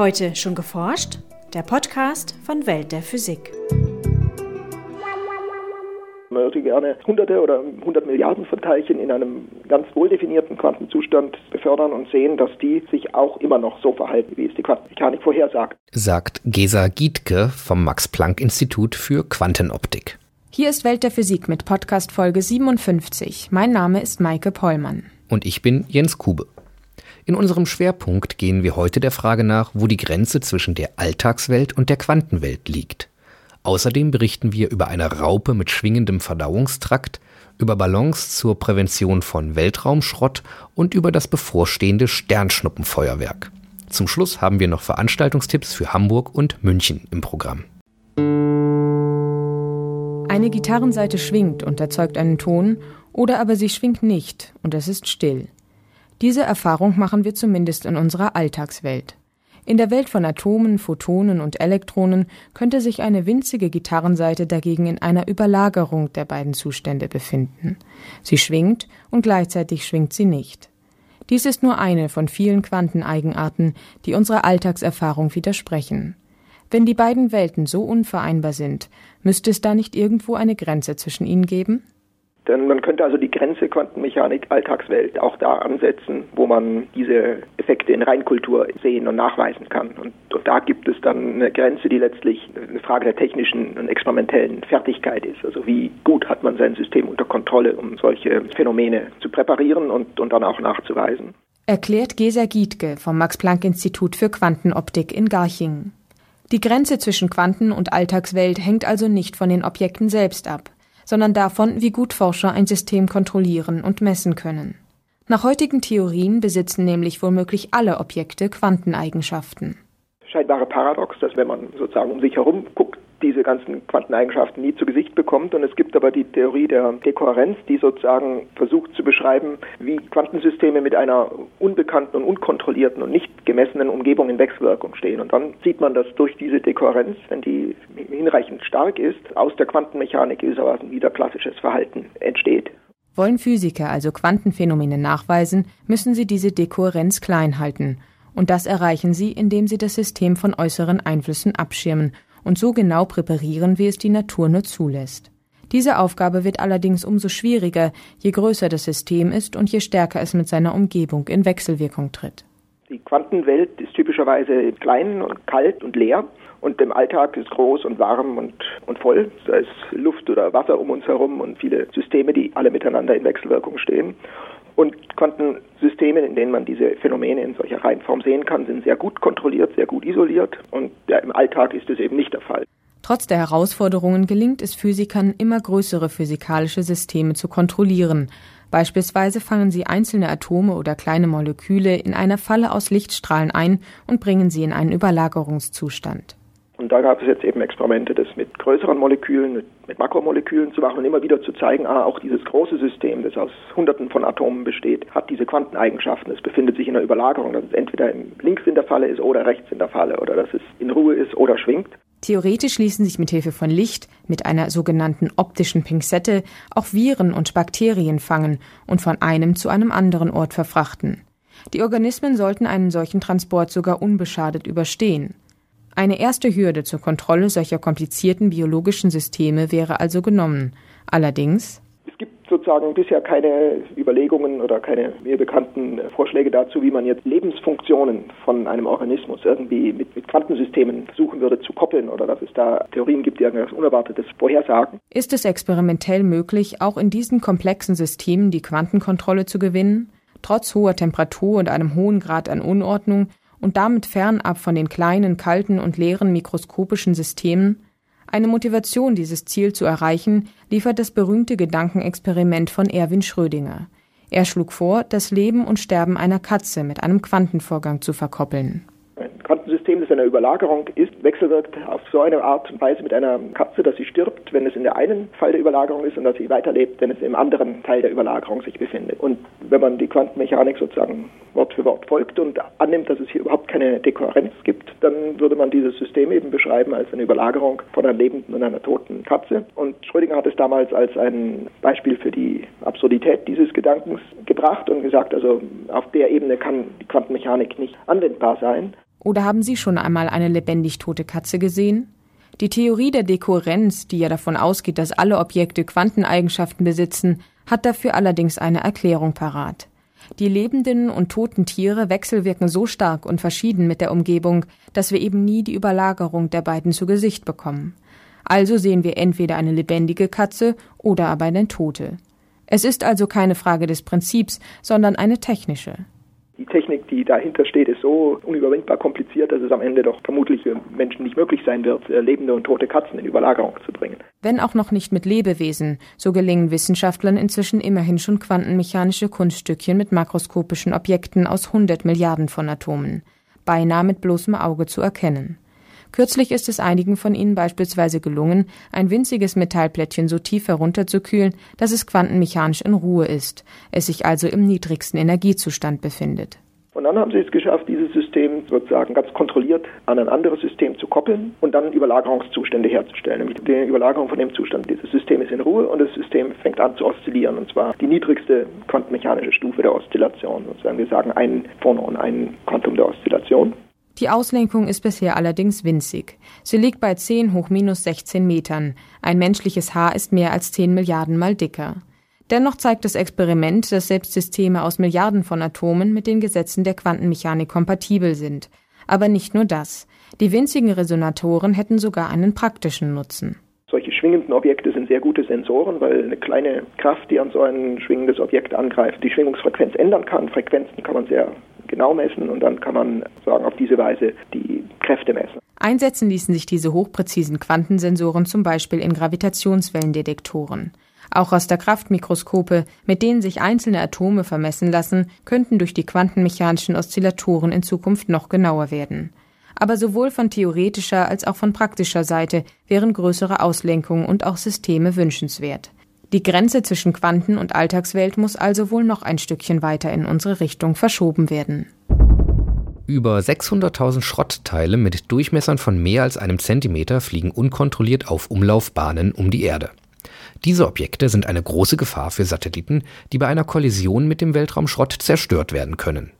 Heute schon geforscht? Der Podcast von Welt der Physik. Man würde gerne Hunderte oder hundert Milliarden von Teilchen in einem ganz wohldefinierten Quantenzustand befördern und sehen, dass die sich auch immer noch so verhalten, wie es die Quantenmechanik vorhersagt. Sagt Gesa Gietke vom Max-Planck-Institut für Quantenoptik. Hier ist Welt der Physik mit Podcast Folge 57. Mein Name ist Maike Pollmann. Und ich bin Jens Kube. In unserem Schwerpunkt gehen wir heute der Frage nach, wo die Grenze zwischen der Alltagswelt und der Quantenwelt liegt. Außerdem berichten wir über eine Raupe mit schwingendem Verdauungstrakt, über Ballons zur Prävention von Weltraumschrott und über das bevorstehende Sternschnuppenfeuerwerk. Zum Schluss haben wir noch Veranstaltungstipps für Hamburg und München im Programm. Eine Gitarrenseite schwingt und erzeugt einen Ton, oder aber sie schwingt nicht und es ist still. Diese Erfahrung machen wir zumindest in unserer Alltagswelt. In der Welt von Atomen, Photonen und Elektronen könnte sich eine winzige Gitarrenseite dagegen in einer Überlagerung der beiden Zustände befinden. Sie schwingt und gleichzeitig schwingt sie nicht. Dies ist nur eine von vielen Quanteneigenarten, die unserer Alltagserfahrung widersprechen. Wenn die beiden Welten so unvereinbar sind, müsste es da nicht irgendwo eine Grenze zwischen ihnen geben? Man könnte also die Grenze Quantenmechanik Alltagswelt auch da ansetzen, wo man diese Effekte in Reinkultur sehen und nachweisen kann. Und, und, da gibt es dann eine Grenze, die letztlich eine Frage der technischen und experimentellen Fertigkeit ist. Also wie gut hat man sein System unter Kontrolle, um solche Phänomene zu präparieren und, und dann auch nachzuweisen. Erklärt Gesa Gietke vom Max-Planck-Institut für Quantenoptik in Garching. Die Grenze zwischen Quanten- und Alltagswelt hängt also nicht von den Objekten selbst ab sondern davon, wie gut Forscher ein System kontrollieren und messen können. Nach heutigen Theorien besitzen nämlich womöglich alle Objekte Quanteneigenschaften. Scheinbare Paradox, dass wenn man sozusagen um sich herum guckt, diese ganzen Quanteneigenschaften nie zu Gesicht bekommt. Und es gibt aber die Theorie der Dekohärenz, die sozusagen versucht zu beschreiben, wie Quantensysteme mit einer unbekannten und unkontrollierten und nicht gemessenen Umgebung in Wechselwirkung stehen. Und dann sieht man, dass durch diese Dekohärenz, wenn die hinreichend stark ist, aus der Quantenmechanik gewissermaßen wieder klassisches Verhalten entsteht. Wollen Physiker also Quantenphänomene nachweisen, müssen sie diese Dekohärenz klein halten. Und das erreichen sie, indem sie das System von äußeren Einflüssen abschirmen und so genau präparieren, wie es die Natur nur zulässt. Diese Aufgabe wird allerdings umso schwieriger, je größer das System ist und je stärker es mit seiner Umgebung in Wechselwirkung tritt. Die Quantenwelt ist typischerweise klein und kalt und leer und im Alltag ist groß und warm und, und voll. Da ist Luft oder Wasser um uns herum und viele Systeme, die alle miteinander in Wechselwirkung stehen. Und Quantensysteme, in denen man diese Phänomene in solcher Reihenform sehen kann, sind sehr gut kontrolliert, sehr gut isoliert. Und ja, im Alltag ist es eben nicht der Fall. Trotz der Herausforderungen gelingt es Physikern, immer größere physikalische Systeme zu kontrollieren. Beispielsweise fangen sie einzelne Atome oder kleine Moleküle in einer Falle aus Lichtstrahlen ein und bringen sie in einen Überlagerungszustand. Und da gab es jetzt eben Experimente, das mit größeren Molekülen, mit, Makromolekülen zu machen und immer wieder zu zeigen, ah, auch dieses große System, das aus Hunderten von Atomen besteht, hat diese Quanteneigenschaften. Es befindet sich in einer Überlagerung, dass es entweder links in der Falle ist oder rechts in der Falle oder dass es in Ruhe ist oder schwingt. Theoretisch ließen sich mit Hilfe von Licht, mit einer sogenannten optischen Pinzette, auch Viren und Bakterien fangen und von einem zu einem anderen Ort verfrachten. Die Organismen sollten einen solchen Transport sogar unbeschadet überstehen. Eine erste Hürde zur Kontrolle solcher komplizierten biologischen Systeme wäre also genommen. Allerdings es gibt sozusagen bisher keine Überlegungen oder keine mir bekannten Vorschläge dazu, wie man jetzt Lebensfunktionen von einem Organismus irgendwie mit, mit Quantensystemen versuchen würde zu koppeln oder dass es da Theorien gibt, die irgendwas Unerwartetes vorhersagen. Ist es experimentell möglich, auch in diesen komplexen Systemen die Quantenkontrolle zu gewinnen? Trotz hoher Temperatur und einem hohen Grad an Unordnung und damit fernab von den kleinen, kalten und leeren mikroskopischen Systemen, eine Motivation, dieses Ziel zu erreichen, liefert das berühmte Gedankenexperiment von Erwin Schrödinger. Er schlug vor, das Leben und Sterben einer Katze mit einem Quantenvorgang zu verkoppeln. Quantensystem, das eine Überlagerung ist, wechselwirkt auf so eine Art und Weise mit einer Katze, dass sie stirbt, wenn es in der einen Fall der Überlagerung ist und dass sie weiterlebt, wenn es im anderen Teil der Überlagerung sich befindet. Und wenn man die Quantenmechanik sozusagen Wort für Wort folgt und annimmt, dass es hier überhaupt keine Dekohärenz gibt, dann würde man dieses System eben beschreiben als eine Überlagerung von einer lebenden und einer toten Katze. Und Schrödinger hat es damals als ein Beispiel für die Absurdität dieses Gedankens gebracht und gesagt, also auf der Ebene kann die Quantenmechanik nicht anwendbar sein. Oder haben Sie schon einmal eine lebendig tote Katze gesehen? Die Theorie der Dekohärenz, die ja davon ausgeht, dass alle Objekte Quanteneigenschaften besitzen, hat dafür allerdings eine Erklärung parat. Die lebenden und toten Tiere wechselwirken so stark und verschieden mit der Umgebung, dass wir eben nie die Überlagerung der beiden zu Gesicht bekommen. Also sehen wir entweder eine lebendige Katze oder aber eine tote. Es ist also keine Frage des Prinzips, sondern eine technische. Die Technik, die dahinter steht, ist so unüberwindbar kompliziert, dass es am Ende doch vermutlich für Menschen nicht möglich sein wird, äh, lebende und tote Katzen in Überlagerung zu bringen. Wenn auch noch nicht mit Lebewesen, so gelingen Wissenschaftlern inzwischen immerhin schon quantenmechanische Kunststückchen mit makroskopischen Objekten aus 100 Milliarden von Atomen, beinahe mit bloßem Auge zu erkennen. Kürzlich ist es einigen von ihnen beispielsweise gelungen, ein winziges Metallplättchen so tief herunterzukühlen, dass es quantenmechanisch in Ruhe ist, es sich also im niedrigsten Energiezustand befindet. Und dann haben sie es geschafft, dieses System sozusagen ganz kontrolliert an ein anderes System zu koppeln und dann Überlagerungszustände herzustellen. Nämlich die Überlagerung von dem Zustand, dieses System ist in Ruhe und das System fängt an zu oszillieren. Und zwar die niedrigste quantenmechanische Stufe der Oszillation. Sozusagen wir sagen ein Phonon, ein Quantum der Oszillation. Die Auslenkung ist bisher allerdings winzig. Sie liegt bei 10 hoch minus 16 Metern. Ein menschliches Haar ist mehr als 10 Milliarden mal dicker. Dennoch zeigt das Experiment, dass selbst Systeme aus Milliarden von Atomen mit den Gesetzen der Quantenmechanik kompatibel sind. Aber nicht nur das. Die winzigen Resonatoren hätten sogar einen praktischen Nutzen. Solche schwingenden Objekte sind sehr gute Sensoren, weil eine kleine Kraft, die an so ein schwingendes Objekt angreift, die Schwingungsfrequenz ändern kann. Frequenzen kann man sehr genau messen und dann kann man sagen, auf diese Weise die Kräfte messen. Einsetzen ließen sich diese hochpräzisen Quantensensoren zum Beispiel in Gravitationswellendetektoren. Auch Rasterkraftmikroskope, mit denen sich einzelne Atome vermessen lassen, könnten durch die quantenmechanischen Oszillatoren in Zukunft noch genauer werden. Aber sowohl von theoretischer als auch von praktischer Seite wären größere Auslenkungen und auch Systeme wünschenswert. Die Grenze zwischen Quanten- und Alltagswelt muss also wohl noch ein Stückchen weiter in unsere Richtung verschoben werden. Über 600.000 Schrottteile mit Durchmessern von mehr als einem Zentimeter fliegen unkontrolliert auf Umlaufbahnen um die Erde. Diese Objekte sind eine große Gefahr für Satelliten, die bei einer Kollision mit dem Weltraumschrott zerstört werden können.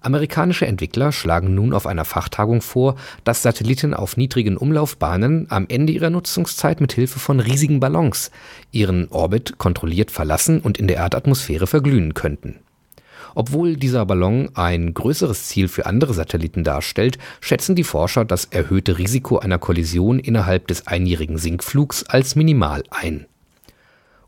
Amerikanische Entwickler schlagen nun auf einer Fachtagung vor, dass Satelliten auf niedrigen Umlaufbahnen am Ende ihrer Nutzungszeit mit Hilfe von riesigen Ballons ihren Orbit kontrolliert verlassen und in der Erdatmosphäre verglühen könnten. Obwohl dieser Ballon ein größeres Ziel für andere Satelliten darstellt, schätzen die Forscher das erhöhte Risiko einer Kollision innerhalb des einjährigen Sinkflugs als minimal ein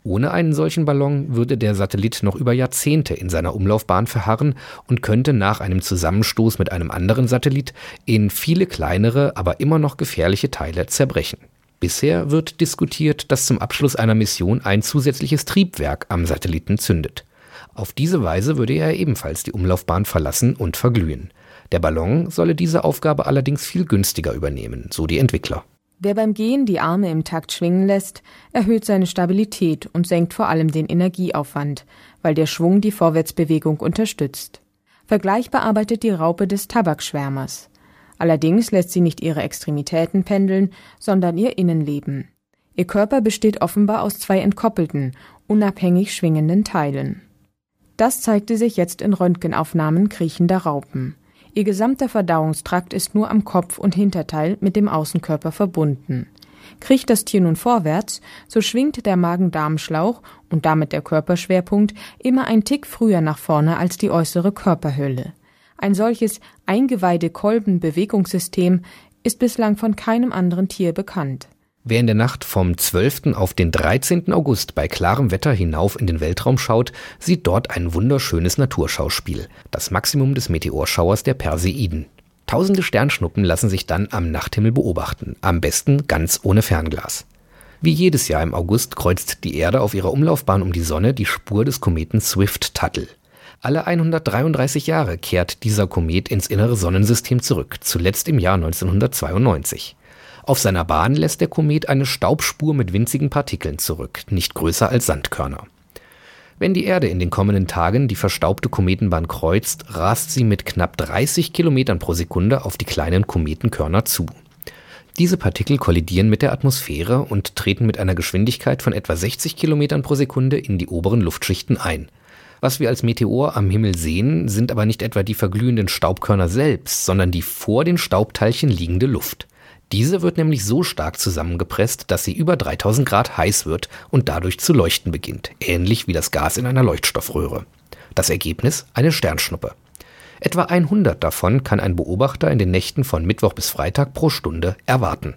ohne einen solchen Ballon würde der Satellit noch über Jahrzehnte in seiner Umlaufbahn verharren und könnte nach einem Zusammenstoß mit einem anderen Satellit in viele kleinere, aber immer noch gefährliche Teile zerbrechen. Bisher wird diskutiert, dass zum Abschluss einer Mission ein zusätzliches Triebwerk am Satelliten zündet. Auf diese Weise würde er ebenfalls die Umlaufbahn verlassen und verglühen. Der Ballon solle diese Aufgabe allerdings viel günstiger übernehmen, so die Entwickler. Wer beim Gehen die Arme im Takt schwingen lässt, erhöht seine Stabilität und senkt vor allem den Energieaufwand, weil der Schwung die Vorwärtsbewegung unterstützt. Vergleichbar arbeitet die Raupe des Tabakschwärmers. Allerdings lässt sie nicht ihre Extremitäten pendeln, sondern ihr Innenleben. Ihr Körper besteht offenbar aus zwei entkoppelten, unabhängig schwingenden Teilen. Das zeigte sich jetzt in Röntgenaufnahmen kriechender Raupen. Ihr gesamter Verdauungstrakt ist nur am Kopf und Hinterteil mit dem Außenkörper verbunden. Kriecht das Tier nun vorwärts, so schwingt der Magen-Darm-Schlauch und damit der Körperschwerpunkt immer ein Tick früher nach vorne als die äußere Körperhülle. Ein solches Eingeweide-Kolben-Bewegungssystem ist bislang von keinem anderen Tier bekannt. Wer in der Nacht vom 12. auf den 13. August bei klarem Wetter hinauf in den Weltraum schaut, sieht dort ein wunderschönes Naturschauspiel, das Maximum des Meteorschauers der Perseiden. Tausende Sternschnuppen lassen sich dann am Nachthimmel beobachten, am besten ganz ohne Fernglas. Wie jedes Jahr im August kreuzt die Erde auf ihrer Umlaufbahn um die Sonne die Spur des Kometen Swift-Tuttle. Alle 133 Jahre kehrt dieser Komet ins innere Sonnensystem zurück, zuletzt im Jahr 1992. Auf seiner Bahn lässt der Komet eine Staubspur mit winzigen Partikeln zurück, nicht größer als Sandkörner. Wenn die Erde in den kommenden Tagen die verstaubte Kometenbahn kreuzt, rast sie mit knapp 30 Kilometern pro Sekunde auf die kleinen Kometenkörner zu. Diese Partikel kollidieren mit der Atmosphäre und treten mit einer Geschwindigkeit von etwa 60 Kilometern pro Sekunde in die oberen Luftschichten ein. Was wir als Meteor am Himmel sehen, sind aber nicht etwa die verglühenden Staubkörner selbst, sondern die vor den Staubteilchen liegende Luft. Diese wird nämlich so stark zusammengepresst, dass sie über 3000 Grad heiß wird und dadurch zu leuchten beginnt, ähnlich wie das Gas in einer Leuchtstoffröhre. Das Ergebnis eine Sternschnuppe. Etwa 100 davon kann ein Beobachter in den Nächten von Mittwoch bis Freitag pro Stunde erwarten.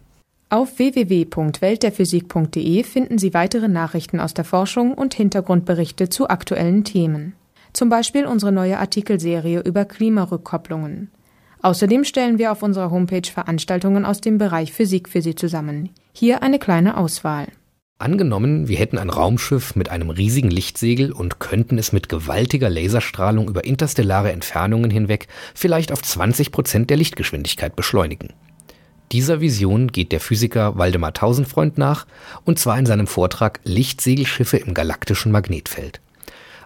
Auf www.weltderphysik.de finden Sie weitere Nachrichten aus der Forschung und Hintergrundberichte zu aktuellen Themen. Zum Beispiel unsere neue Artikelserie über Klimarückkopplungen. Außerdem stellen wir auf unserer Homepage Veranstaltungen aus dem Bereich Physik für Sie zusammen. Hier eine kleine Auswahl. Angenommen, wir hätten ein Raumschiff mit einem riesigen Lichtsegel und könnten es mit gewaltiger Laserstrahlung über interstellare Entfernungen hinweg vielleicht auf 20 Prozent der Lichtgeschwindigkeit beschleunigen. Dieser Vision geht der Physiker Waldemar Tausendfreund nach, und zwar in seinem Vortrag Lichtsegelschiffe im galaktischen Magnetfeld.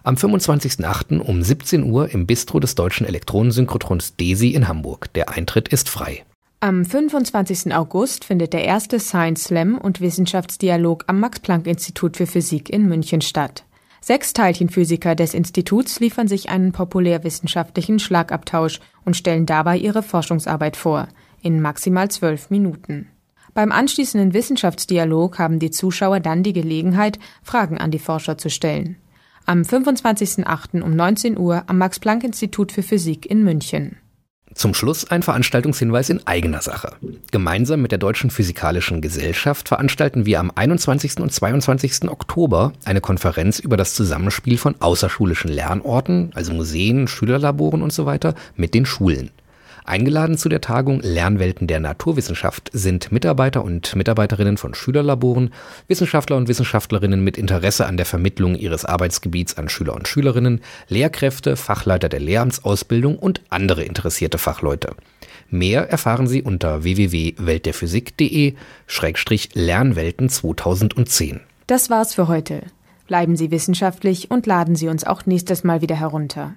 Am 25.08. um 17 Uhr im Bistro des deutschen Elektronensynchrotrons DESI in Hamburg. Der Eintritt ist frei. Am 25. August findet der erste Science Slam und Wissenschaftsdialog am Max-Planck-Institut für Physik in München statt. Sechs Teilchenphysiker des Instituts liefern sich einen populärwissenschaftlichen Schlagabtausch und stellen dabei ihre Forschungsarbeit vor, in maximal zwölf Minuten. Beim anschließenden Wissenschaftsdialog haben die Zuschauer dann die Gelegenheit, Fragen an die Forscher zu stellen. Am 25.08. um 19 Uhr am Max-Planck-Institut für Physik in München. Zum Schluss ein Veranstaltungshinweis in eigener Sache. Gemeinsam mit der Deutschen Physikalischen Gesellschaft veranstalten wir am 21. und 22. Oktober eine Konferenz über das Zusammenspiel von außerschulischen Lernorten, also Museen, Schülerlaboren und so mit den Schulen. Eingeladen zu der Tagung Lernwelten der Naturwissenschaft sind Mitarbeiter und Mitarbeiterinnen von Schülerlaboren, Wissenschaftler und Wissenschaftlerinnen mit Interesse an der Vermittlung ihres Arbeitsgebiets an Schüler und Schülerinnen, Lehrkräfte, Fachleiter der Lehramtsausbildung und andere interessierte Fachleute. Mehr erfahren Sie unter www.weltderphysik.de-lernwelten 2010. Das war's für heute. Bleiben Sie wissenschaftlich und laden Sie uns auch nächstes Mal wieder herunter.